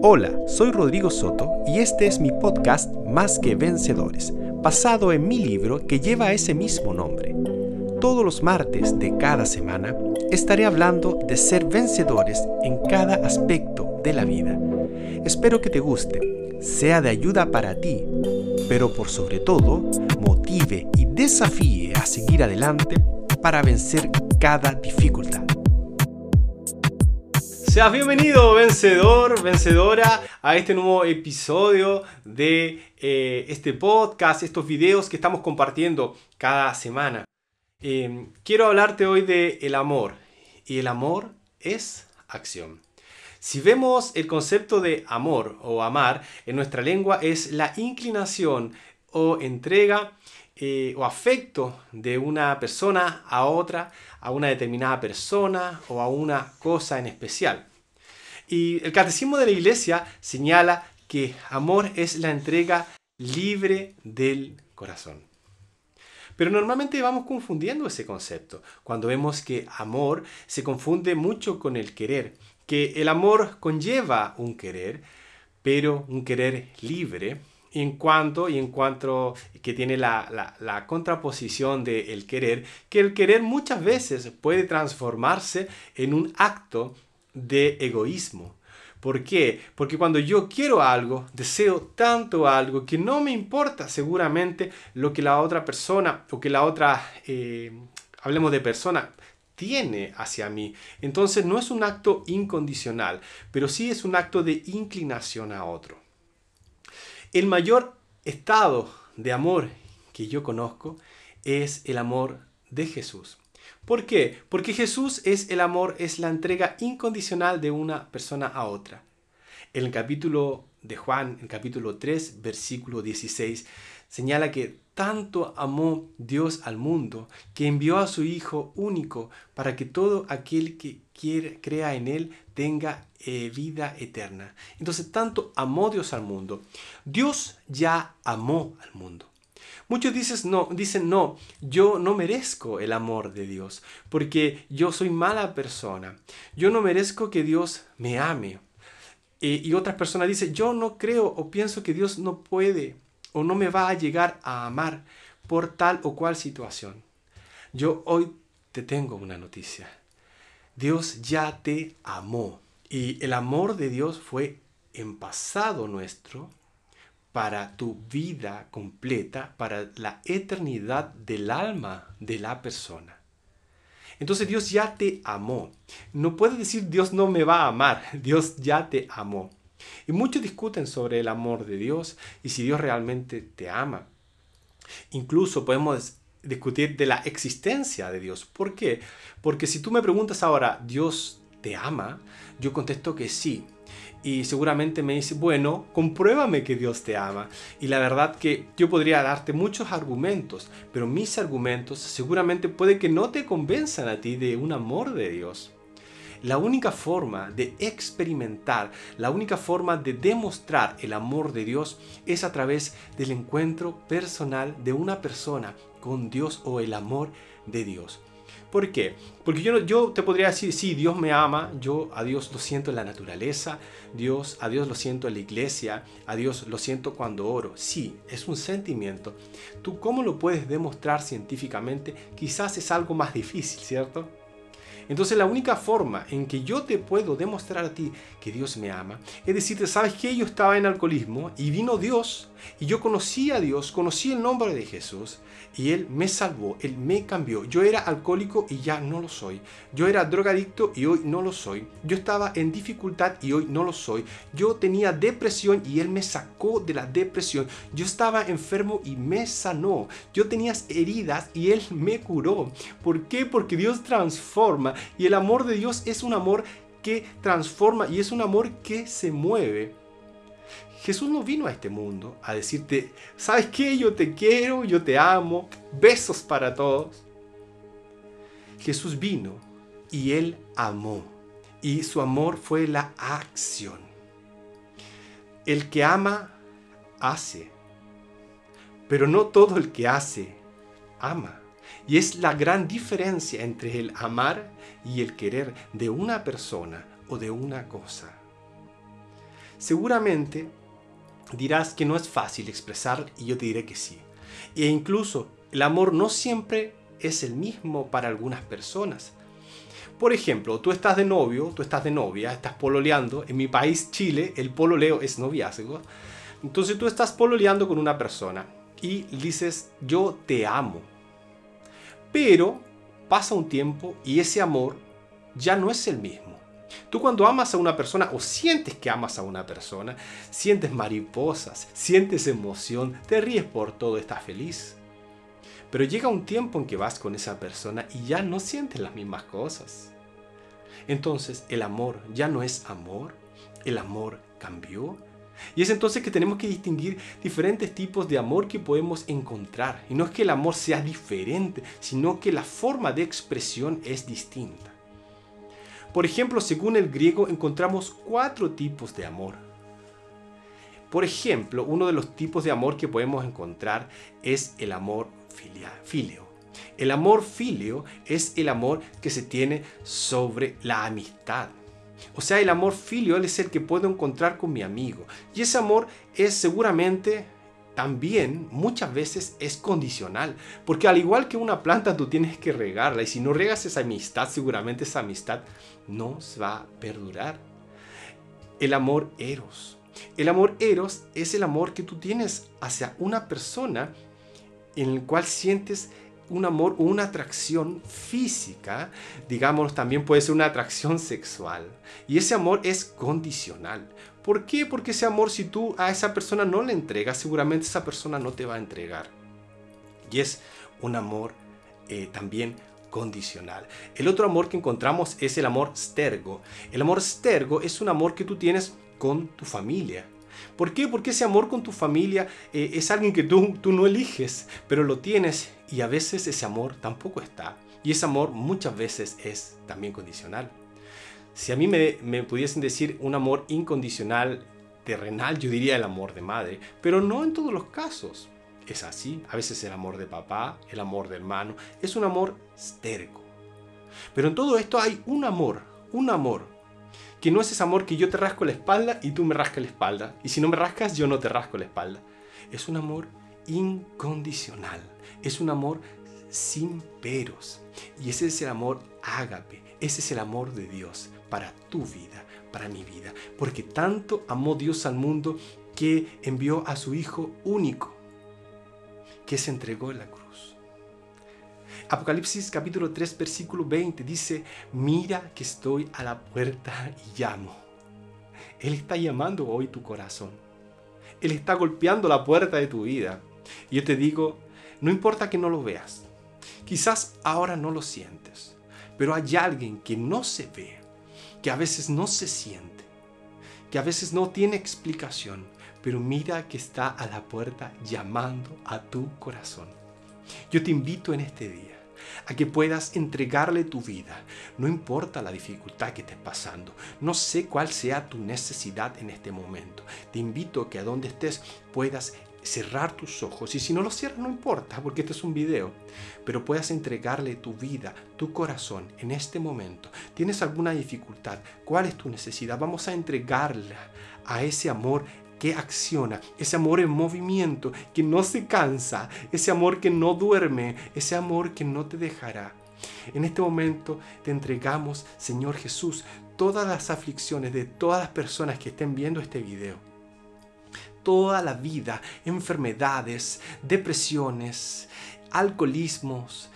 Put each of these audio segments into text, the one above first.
Hola, soy Rodrigo Soto y este es mi podcast Más que Vencedores, basado en mi libro que lleva ese mismo nombre. Todos los martes de cada semana estaré hablando de ser vencedores en cada aspecto de la vida. Espero que te guste, sea de ayuda para ti, pero por sobre todo motive y desafíe a seguir adelante para vencer cada dificultad. Bienvenido, vencedor, vencedora, a este nuevo episodio de eh, este podcast, estos videos que estamos compartiendo cada semana. Em, quiero hablarte hoy de el amor. Y el amor es acción. Si vemos el concepto de amor o amar en nuestra lengua es la inclinación o entrega eh, o afecto de una persona a otra, a una determinada persona o a una cosa en especial. Y el catecismo de la iglesia señala que amor es la entrega libre del corazón. Pero normalmente vamos confundiendo ese concepto cuando vemos que amor se confunde mucho con el querer, que el amor conlleva un querer, pero un querer libre, en cuanto y en cuanto que tiene la, la contraposición del querer, que el querer muchas veces puede transformarse en un acto de egoísmo. ¿Por qué? Porque cuando yo quiero algo, deseo tanto algo que no me importa seguramente lo que la otra persona o que la otra, eh, hablemos de persona, tiene hacia mí. Entonces no es un acto incondicional, pero sí es un acto de inclinación a otro. El mayor estado de amor que yo conozco es el amor de Jesús. ¿Por qué? Porque Jesús es el amor, es la entrega incondicional de una persona a otra. El capítulo de Juan, en capítulo 3, versículo 16, señala que tanto amó Dios al mundo que envió a su Hijo único para que todo aquel que quiera, crea en Él tenga eh, vida eterna. Entonces, tanto amó Dios al mundo. Dios ya amó al mundo. Muchos dicen no, dicen, no, yo no merezco el amor de Dios, porque yo soy mala persona. Yo no merezco que Dios me ame. y otras personas dicen, yo no creo o pienso que Dios no puede o no me va a llegar a amar por tal o cual situación. Yo hoy te tengo una noticia. Dios ya te amó. Y el amor de Dios fue en pasado nuestro para tu vida completa, para la eternidad del alma de la persona. Entonces Dios ya te amó. No puedes decir Dios no me va a amar, Dios ya te amó. Y muchos discuten sobre el amor de Dios y si Dios realmente te ama. Incluso podemos discutir de la existencia de Dios. ¿Por qué? Porque si tú me preguntas ahora, ¿Dios te ama? Yo contesto que sí. Y seguramente me dice, bueno, compruébame que Dios te ama. Y la verdad que yo podría darte muchos argumentos, pero mis argumentos seguramente puede que no te convenzan a ti de un amor de Dios. La única forma de experimentar, la única forma de demostrar el amor de Dios es a través del encuentro personal de una persona con Dios o el amor de Dios. ¿Por qué? Porque yo, yo te podría decir, sí, Dios me ama, yo a Dios lo siento en la naturaleza, Dios, a Dios lo siento en la iglesia, a Dios lo siento cuando oro. Sí, es un sentimiento. ¿Tú cómo lo puedes demostrar científicamente? Quizás es algo más difícil, ¿cierto? Entonces la única forma en que yo te puedo demostrar a ti que Dios me ama es decirte, ¿sabes qué? Yo estaba en alcoholismo y vino Dios y yo conocí a Dios, conocí el nombre de Jesús y Él me salvó, Él me cambió. Yo era alcohólico y ya no lo soy. Yo era drogadicto y hoy no lo soy. Yo estaba en dificultad y hoy no lo soy. Yo tenía depresión y Él me sacó de la depresión. Yo estaba enfermo y me sanó. Yo tenía heridas y Él me curó. ¿Por qué? Porque Dios transforma y el amor de Dios es un amor que transforma y es un amor que se mueve. Jesús no vino a este mundo a decirte, ¿sabes qué? Yo te quiero, yo te amo, besos para todos. Jesús vino y él amó. Y su amor fue la acción. El que ama, hace. Pero no todo el que hace, ama. Y es la gran diferencia entre el amar y el querer de una persona o de una cosa. seguramente dirás que no es fácil expresar y yo te diré que sí. E incluso el amor no siempre es el mismo para algunas personas. Por ejemplo, tú estás de novio, tú estás de novia, estás pololeando. En mi país, Chile, el pololeo es noviazgo. Entonces tú estás pololeando con una persona y dices, yo te amo. Pero pasa un tiempo y ese amor ya no es el mismo. Tú cuando amas a una persona o sientes que amas a una persona, sientes mariposas, sientes emoción, te ríes por todo, estás feliz. Pero llega un tiempo en que vas con esa persona y ya no sientes las mismas cosas. Entonces el amor ya no es amor, el amor cambió. Y es entonces que tenemos que distinguir diferentes tipos de amor que podemos encontrar. Y no es que el amor sea diferente, sino que la forma de expresión es distinta. Por ejemplo, según el griego encontramos cuatro tipos de amor. Por ejemplo, uno de los tipos de amor que podemos encontrar es el amor filio. El amor filio es el amor que se tiene sobre la amistad. O sea, el amor filio es el que puedo encontrar con mi amigo. Y ese amor es seguramente también muchas veces es condicional, porque al igual que una planta tú tienes que regarla y si no regas esa amistad, seguramente esa amistad no va a perdurar. El amor eros. El amor eros es el amor que tú tienes hacia una persona en el cual sientes un amor una atracción física, digamos, también puede ser una atracción sexual. Y ese amor es condicional. ¿Por qué? Porque ese amor, si tú a esa persona no le entregas, seguramente esa persona no te va a entregar. Y es un amor eh, también condicional. El otro amor que encontramos es el amor stergo. El amor stergo es un amor que tú tienes con tu familia. ¿Por qué? Porque ese amor con tu familia eh, es alguien que tú, tú no eliges, pero lo tienes y a veces ese amor tampoco está. Y ese amor muchas veces es también condicional. Si a mí me, me pudiesen decir un amor incondicional, terrenal, yo diría el amor de madre, pero no en todos los casos. Es así, a veces el amor de papá, el amor de hermano, es un amor estérco. Pero en todo esto hay un amor, un amor, que no es ese amor que yo te rasco la espalda y tú me rascas la espalda, y si no me rascas yo no te rasco la espalda. Es un amor incondicional, es un amor sin peros, y ese es el amor ágape, ese es el amor de Dios para tu vida, para mi vida. Porque tanto amó Dios al mundo que envió a su Hijo único, que se entregó en la cruz. Apocalipsis capítulo 3 versículo 20 dice, mira que estoy a la puerta y llamo. Él está llamando hoy tu corazón. Él está golpeando la puerta de tu vida. Y yo te digo, no importa que no lo veas. Quizás ahora no lo sientes. Pero hay alguien que no se ve, que a veces no se siente, que a veces no tiene explicación, pero mira que está a la puerta llamando a tu corazón. Yo te invito en este día a que puedas entregarle tu vida, no importa la dificultad que estés pasando, no sé cuál sea tu necesidad en este momento. Te invito a que a donde estés puedas cerrar tus ojos y si no lo cierras no importa porque este es un video, pero puedas entregarle tu vida, tu corazón en este momento. ¿Tienes alguna dificultad? ¿Cuál es tu necesidad? Vamos a entregarla a ese amor que acciona, ese amor en movimiento, que no se cansa, ese amor que no duerme, ese amor que no te dejará. En este momento te entregamos, Señor Jesús, todas las aflicciones de todas las personas que estén viendo este video toda la vida enfermedades, depresiones, alcoholismos,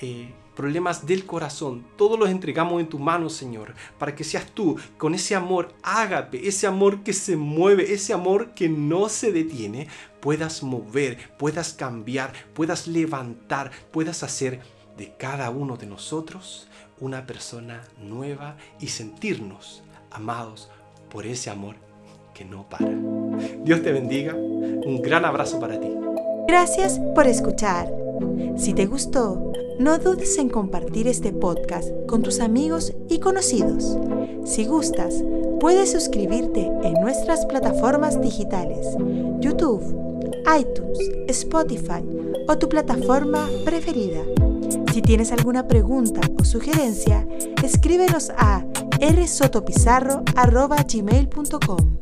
eh, problemas del corazón, todos los entregamos en tu mano, Señor, para que seas tú con ese amor ágape, ese amor que se mueve, ese amor que no se detiene, puedas mover, puedas cambiar, puedas levantar, puedas hacer de cada uno de nosotros una persona nueva y sentirnos amados por ese amor que no para. Dios te bendiga. Un gran abrazo para ti. Gracias por escuchar. Si te gustó, no dudes en compartir este podcast con tus amigos y conocidos. Si gustas, puedes suscribirte en nuestras plataformas digitales, YouTube, iTunes, Spotify o tu plataforma preferida. Si tienes alguna pregunta o sugerencia, escríbenos a rsotopizarro.gmail.com